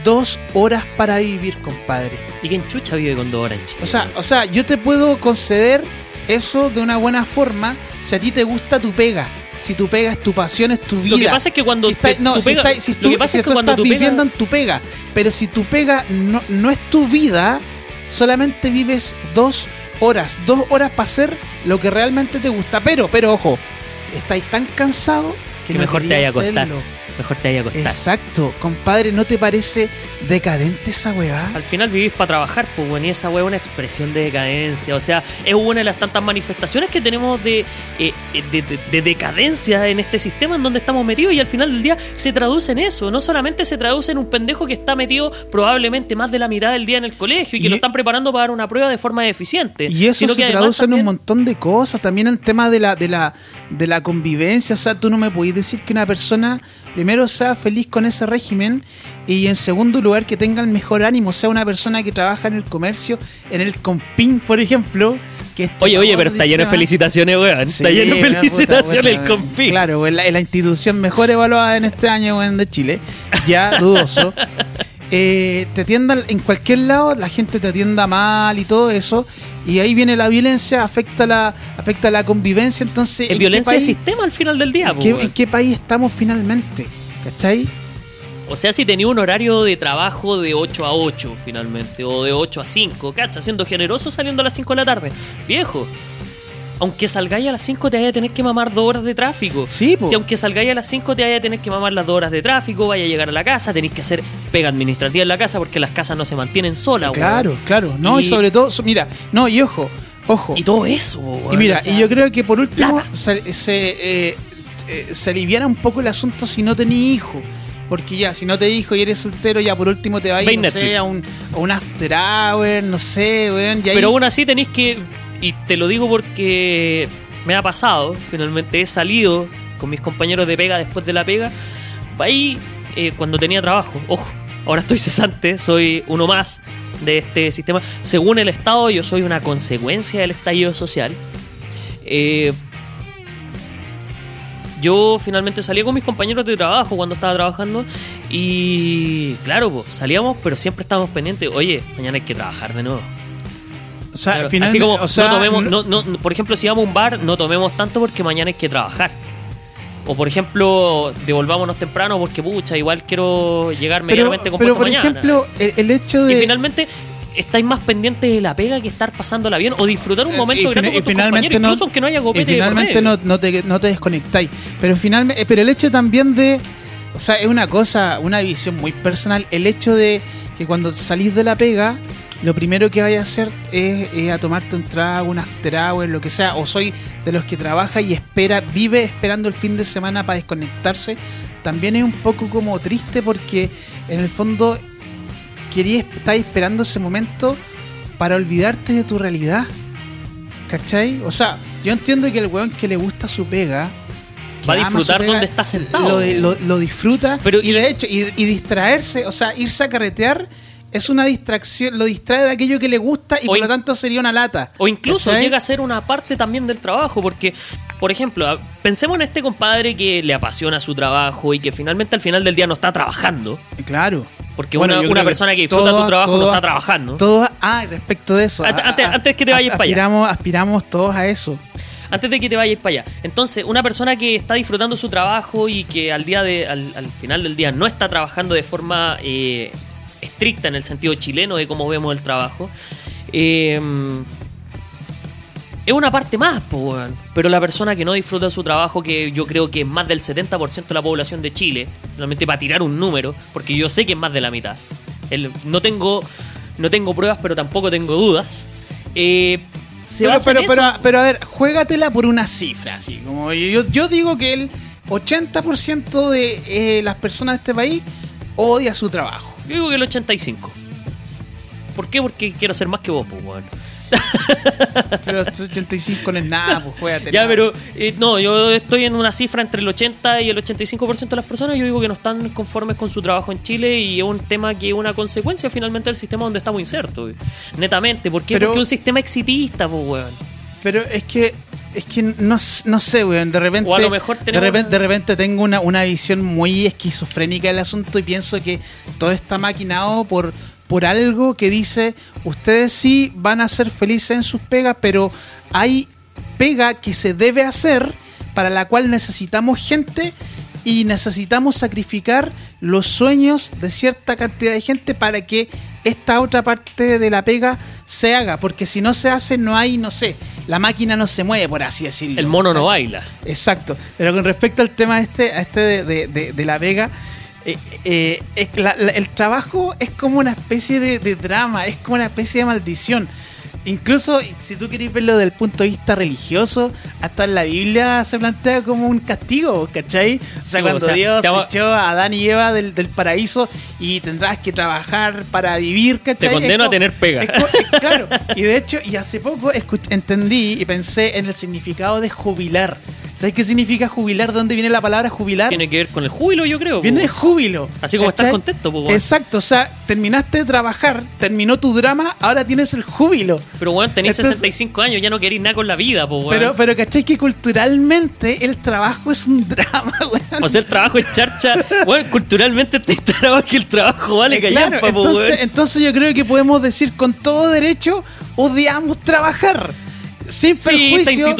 Dos horas para vivir, compadre. ¿Y quién chucha vive con dos horas en Chile? O sea, o sea, yo te puedo conceder eso de una buena forma si a ti te gusta tu pega. Si tu pega es tu pasión, es tu vida. Lo que pasa es que cuando si está- te- no, tu si pega- está- si lo tú, que pasa si es que cuando estás tu pega- viviendo en tu pega, pero si tu pega no, no es tu vida, solamente vives dos horas, dos horas para hacer lo que realmente te gusta. Pero, pero ojo, estáis tan cansados que, que no mejor te vaya a acostar. Mejor te vaya a acostar. Exacto, compadre, ¿no te parece decadente esa weá? Al final vivís para trabajar, pues bueno, y esa weá es una expresión de decadencia. O sea, es una de las tantas manifestaciones que tenemos de, eh, de, de- de decadencia en este sistema en donde estamos metidos y al final del día se traduce en eso. No solamente se traduce en un pendejo que está metido probablemente más de la mitad del día en el colegio y que Y- lo están preparando para dar una prueba de forma eficiente. Y eso sino se que traduce en un montón de cosas, también en tema de la, de la, de la convivencia. O sea, tú no me podés decir que una persona primero sea feliz con ese régimen y en segundo lugar que tenga el mejor ánimo, sea una persona que trabaja en el comercio, en el compín, por ejemplo. Que este Oye, oye, pero está lleno de felicitaciones, weón. Sí, está lleno de una puta, felicitaciones el confín. Claro, pues, la, la institución mejor evaluada en este año weón, de Chile, ya dudoso. Eh, te atiendan en cualquier lado, la gente te atienda mal y todo eso, y ahí viene la violencia, afecta la, afecta la convivencia, entonces... Es ¿en qué violencia de país- sistema al final del día, ¿en qué, en qué país estamos finalmente? ¿Cachai? O sea, si tenía un horario de trabajo de 8 a 8 finalmente, o de 8 a 5, cacha, siendo generoso saliendo a las 5 de la tarde. Viejo, aunque salgáis a las 5 te vaya a tener que mamar dos horas de tráfico. Sí, po. Si aunque salgáis a las 5 te vaya a tener que mamar las dos horas de tráfico, vaya a llegar a la casa, tenéis que hacer pega administrativa en la casa porque las casas no se mantienen solas, weón. Claro, claro. No, y, Y- sobre todo, mira, no, y ojo, ojo. Y todo eso, weón, Y mira, o sea, y yo creo que por último se, se, eh, eh, se aliviana un poco el asunto si no tenés hijo. Porque ya, si no te hijo y eres soltero, ya por último te vas a Ve ir, no a un, a un after hour, no sé, weón. y ahí- Pero aún así tenéis que, y te lo digo porque me ha pasado, finalmente he salido con mis compañeros de pega después de la pega, ahí eh, cuando tenía trabajo, ojo, ahora estoy cesante, soy uno más de este sistema. Según el Estado, yo soy una consecuencia del estallido social. Eh, yo finalmente salía con mis compañeros de trabajo cuando estaba trabajando y claro, salíamos, pero siempre estábamos pendientes, oye, mañana hay que trabajar de nuevo. O sea, Claro, finalmente, Así como, o sea, no tomemos, no- no, por ejemplo, si vamos a un bar, no tomemos tanto porque mañana hay que trabajar. O por ejemplo, devolvámonos temprano porque pucha, igual quiero llegar pero, medianamente pero compuesto por mañana. ejemplo, el, el hecho y de finalmente estáis más pendientes de la pega que estar pasándola bien o disfrutar un momento Eh, y, grato con y tus compañeros, no, incluso aunque no haya y copete por finalmente no, no te, no te desconectáis. Pero finalmente, pero el hecho también de, o sea, es una cosa, una visión muy personal. El hecho de que cuando salís de la pega, lo primero que vayas a hacer es, eh, a tomarte un trago, un after hour, lo que sea. O soy de los que trabaja y espera, vive esperando el fin de semana para desconectarse. También es un poco como triste porque en el fondo querías, estáis esperando ese momento para olvidarte de tu realidad. ¿Cachai? O sea, yo entiendo que el weón que le gusta su pega Va a disfrutar pega, donde está sentado. Lo, lo- lo disfruta. Pero y y- de hecho, y, y distraerse, o sea, irse a carretear es una distracción, lo distrae de aquello que le gusta y O por lo tanto sería una lata. O incluso llega a ser una parte también del trabajo, porque, por ejemplo, a- pensemos en este compadre que le apasiona su trabajo y que finalmente al final del día no está trabajando. Claro. Porque Bueno, una, que persona que disfruta todos- tu trabajo no está trabajando. Todos, ah, respecto de eso. Antes- ah, antes- ah, antes que te vayas para allá. aspiramos, aspiramos todos a eso. Antes de que te vayas para allá. Entonces, una persona que está disfrutando su trabajo y que al día de, al, al final del día no está trabajando de forma eh, estricta en el sentido chileno de cómo vemos el trabajo, eh, es una parte más. Pero la persona que no disfruta su trabajo, que yo creo que es más del 70% de la población de Chile, realmente para tirar un número, porque yo sé que es más de la mitad. El- no, tengo, no tengo pruebas, pero tampoco tengo dudas. Eh, se pero, pero, pero, eso. pero a ver, juégatela por una cifra, así como yo, yo digo que el 80% de eh, las personas de este país odia su trabajo. Yo digo que el 85. ¿Por qué? Porque quiero ser más que vos, pues, weón. Pero este 85 no es nada, pues juégatela. Ya, pero eh, no, yo estoy en una cifra entre el 80 y el 85% de las personas. Yo digo que no están conformes con su trabajo en Chile y es un tema que es una consecuencia finalmente del sistema donde estamos insertos. Netamente. ¿Por qué? Pero- Porque es un sistema exitista, pues, weón. Pero es que es que no, no sé, weón, de repente O a lo mejor de repente, de repente tengo una, una visión muy esquizofrénica del asunto y pienso que todo está maquinado por por algo que dice, ustedes sí van a ser felices en sus pegas, pero hay pega que se debe hacer para la cual necesitamos gente y necesitamos sacrificar los sueños de cierta cantidad de gente para que esta otra parte de la pega se haga, porque si no se hace no hay, no sé, la máquina no se mueve, por así decirlo. El mono no baila. Exacto. Pero con respecto al tema este, a este de, de- de- de la Vega, eh, eh, es que la- la- el trabajo es como una especie de, de drama, es como una especie de maldición. Incluso si tú querés verlo desde el punto de vista religioso, hasta en la Biblia se plantea como un castigo, ¿cachai? O sea, Sí, cuando o sea, Dios te echó a Adán y Eva del, del paraíso y tendrás que trabajar para vivir, ¿cachai? Te condeno a tener pega. es como- es- claro, y de hecho, y hace poco entendí y pensé en el significado de jubilar. ¿Sabes qué significa jubilar? ¿De dónde viene la palabra jubilar? Tiene que ver con el júbilo, yo creo. Viene de júbilo. Así como estás ¿cachai? contento, po. Exacto, o sea, terminaste de trabajar, terminó tu drama, ahora tienes el júbilo. Pero, weón, tenés Entonces- 65 años, ya no querés nada con la vida, po. Pero, pero ¿cachai? Que culturalmente el trabajo es un drama, weón. O sea, el trabajo es charcha. Bueno, culturalmente te que el trabajo vale Eh, Claro, po, entonces, weón. entonces yo creo que podemos decir con todo derecho, odiamos trabajar. Sin perjuicio,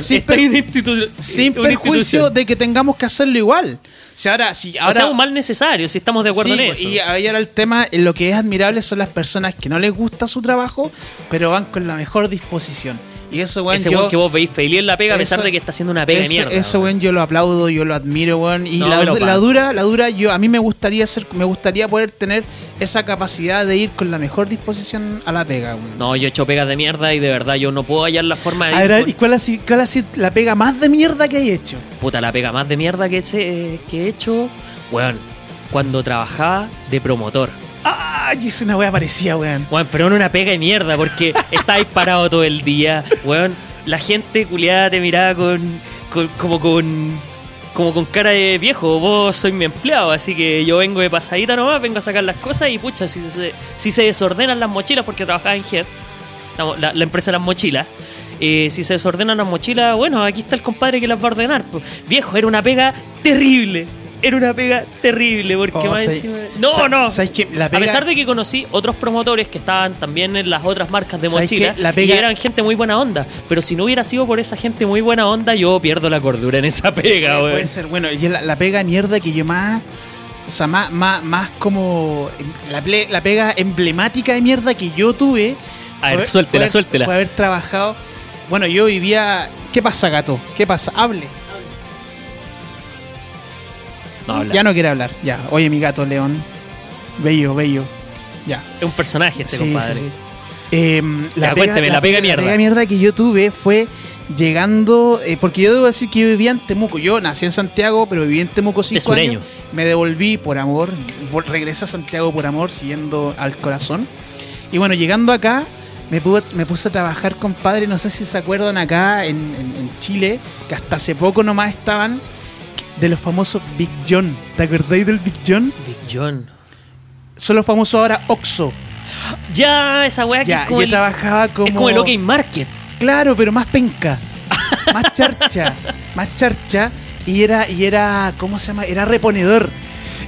sin perjuicio, de que tengamos que hacerlo igual. Si ahora, si ahora o sea, un mal necesario, si estamos de acuerdo Sí, en eso. Y ahí ahora el tema, lo que es admirable son las personas que no les gusta su trabajo, pero van con la mejor disposición. Y eso, weón, Ese yo, weón que vos veis feliz en la pega, a pesar eso- de que está haciendo una pega eso, de mierda. Eso, weón. yo lo aplaudo, yo lo admiro, weón. Y No, la, la dura, la dura, yo a mí me gustaría ser, me gustaría poder tener esa capacidad de ir con la mejor disposición a la pega, weón. No, yo he hecho pegas de mierda y de verdad yo no puedo hallar la forma de. A ir ver, con- ¿y cuál ha, sido, cuál ha sido la pega más de mierda que hay hecho? Puta, la pega más de mierda que, se- que he hecho, weón, cuando trabajaba de promotor. Yo hice una wea parecida, weón. Weón, pero una pega de mierda, porque estáis parado todo el día, weón. La gente culiada te miraba con, con- como con como con cara de viejo, vos sois mi empleado, así que yo vengo de pasadita nomás, vengo a sacar las cosas y pucha, si se, si se desordenan las mochilas, porque trabajaba en Head, la, la- la empresa de las mochilas, eh, si se desordenan las mochilas, bueno, aquí está el compadre que las va a ordenar. Viejo, era una pega terrible. Era una pega terrible, porque Oh, más sé- encima- No, sa- no. ¿sabes qué? La A pega- pesar de que conocí otros promotores que estaban también en las otras marcas de ¿Sabes mochila? La y pega- eran gente muy buena onda. Pero si no hubiera sido por esa gente muy buena onda, yo pierdo la cordura en esa pega, Puede weón. ser, bueno, y es la, la pega mierda que yo más. O sea, más, más, más como. La, ple- la pega emblemática de mierda que yo tuve. A ver, fue- suéltela, fue suéltela. Fue haber trabajado. Bueno, yo vivía. ¿Qué pasa, gato? ¿Qué pasa? Hable. No, habla. Ya no quiere hablar. Ya. Oye, mi gato, León. Bello, bello. Ya. Es un personaje este Sí, compadre. sí, sí. Ya, cuénteme, la pega mierda. La pega mierda que yo tuve fue llegando, eh, porque yo debo decir que yo vivía en Temuco. Yo nací en Santiago, pero viví en Temuco cinco años. Me devolví por amor, regresé a Santiago por amor, siguiendo al corazón. Y bueno, llegando acá, me, pude- me puse a trabajar, compadre. No sé si se acuerdan acá en, en- en Chile, que hasta hace poco nomás estaban de los famosos Big John. ¿Te acordáis del Big John? Big John. Son los famosos ahora Oxxo. Ya, esa weá que Ya, es como, yo el, trabajaba como. es como el OK Market. Claro, pero más penca. Más charcha. más charcha. Y era, y era, ¿cómo se llama? Era reponedor.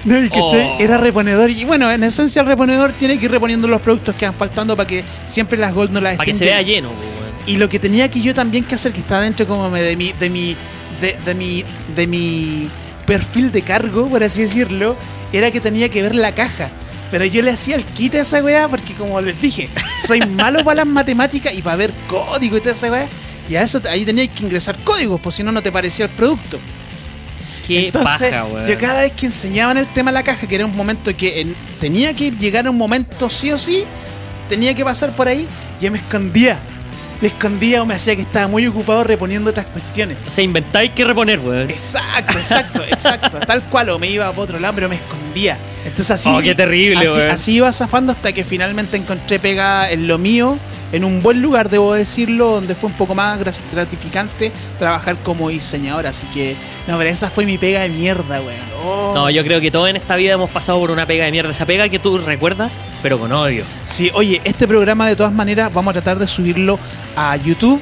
No. Oh. Era reponedor. Y bueno, en esencia el reponedor tiene que ir reponiendo los productos que van faltando para que siempre las gold no las Para que estén se vea lleno, weón. Y lo que tenía que yo también que hacer, que estaba dentro como de mi, de mi, de, de mi, de mi perfil de cargo, por así decirlo, era que tenía que ver la caja. Pero yo le hacía el quite a esa weá porque como les dije, soy malo para las matemáticas y para ver código y toda esa weá. Y a eso ahí tenías que ingresar códigos, pues si no, no te parecía el producto. Qué Entonces, paja, weón. yo cada vez que enseñaban el tema de la caja, que era un momento que en- tenía que llegar a un momento sí o sí, tenía que pasar por ahí, yo me escondía. Me escondía o me hacía que estaba muy ocupado reponiendo otras cuestiones. O sea, inventáis que reponer, weón. Exacto, exacto, exacto. Tal cual, o me iba para otro lado, pero me escondía. Entonces así. Oh, qué terrible, así, así iba zafando hasta que finalmente encontré pega en lo mío, en un buen lugar, debo decirlo, donde fue un poco más gratificante trabajar como diseñador. Así que, no, pero esa fue mi pega de mierda, weón. Oh. No, yo creo que todos en esta vida hemos pasado por una pega de mierda. Esa pega que tú recuerdas, pero con odio. Sí, oye, este programa de todas maneras vamos a tratar de subirlo a YouTube,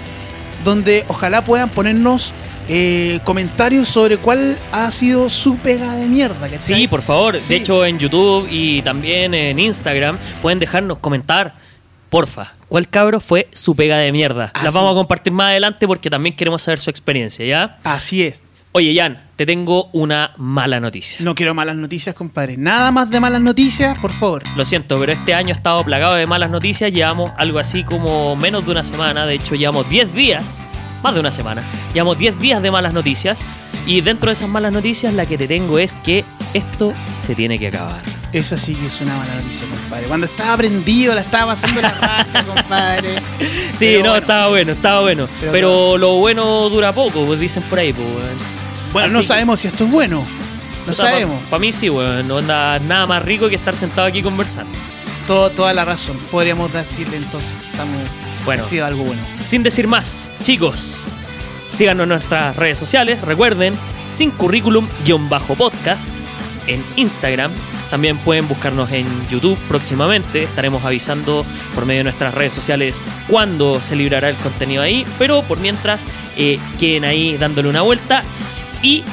donde ojalá puedan ponernos eh, comentarios sobre cuál ha sido su pega de mierda. ¿cachai? Sí, por favor. Sí. De hecho, en YouTube y también en Instagram pueden dejarnos comentar. Porfa, ¿cuál cabro fue su pega de mierda? Ah, Las vamos a compartir más adelante porque también queremos saber su experiencia, ¿ya? Así es. Oye, Jan, te tengo una mala noticia. No quiero malas noticias, compadre. Nada más de malas noticias, por favor. Lo siento, pero este año ha estado plagado de malas noticias. Llevamos algo así como menos de una semana. De hecho, llevamos 10 días, más de una semana. Llevamos 10 días de malas noticias. Y dentro de esas malas noticias, la que te tengo es que esto se tiene que acabar. Eso sí que es una mala noticia, compadre. Cuando estaba prendido, la estaba pasando la raja, compadre. Sí, Pero no, bueno. estaba bueno, estaba bueno. Pero Pero, lo bueno dura poco, pues dicen por ahí, pues, weón. Bueno, Así no que- sabemos si esto es bueno. No sabemos. Para mí sí, weón. No anda nada más rico que estar sentado aquí conversando. Todo, toda la razón. Podríamos decirle entonces que estamos. Bueno. Ha sido algo bueno. Sin decir más, chicos, síganos en nuestras redes sociales. Recuerden, sin currículum-podcast en Instagram. También pueden buscarnos en YouTube próximamente. Estaremos avisando por medio de nuestras redes sociales cuándo se librará el contenido ahí. Pero por mientras, eh, queden ahí dándole una vuelta. Y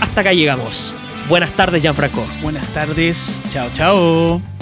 hasta acá llegamos. Buenas tardes, Gianfranco. Buenas tardes. Chao, chao.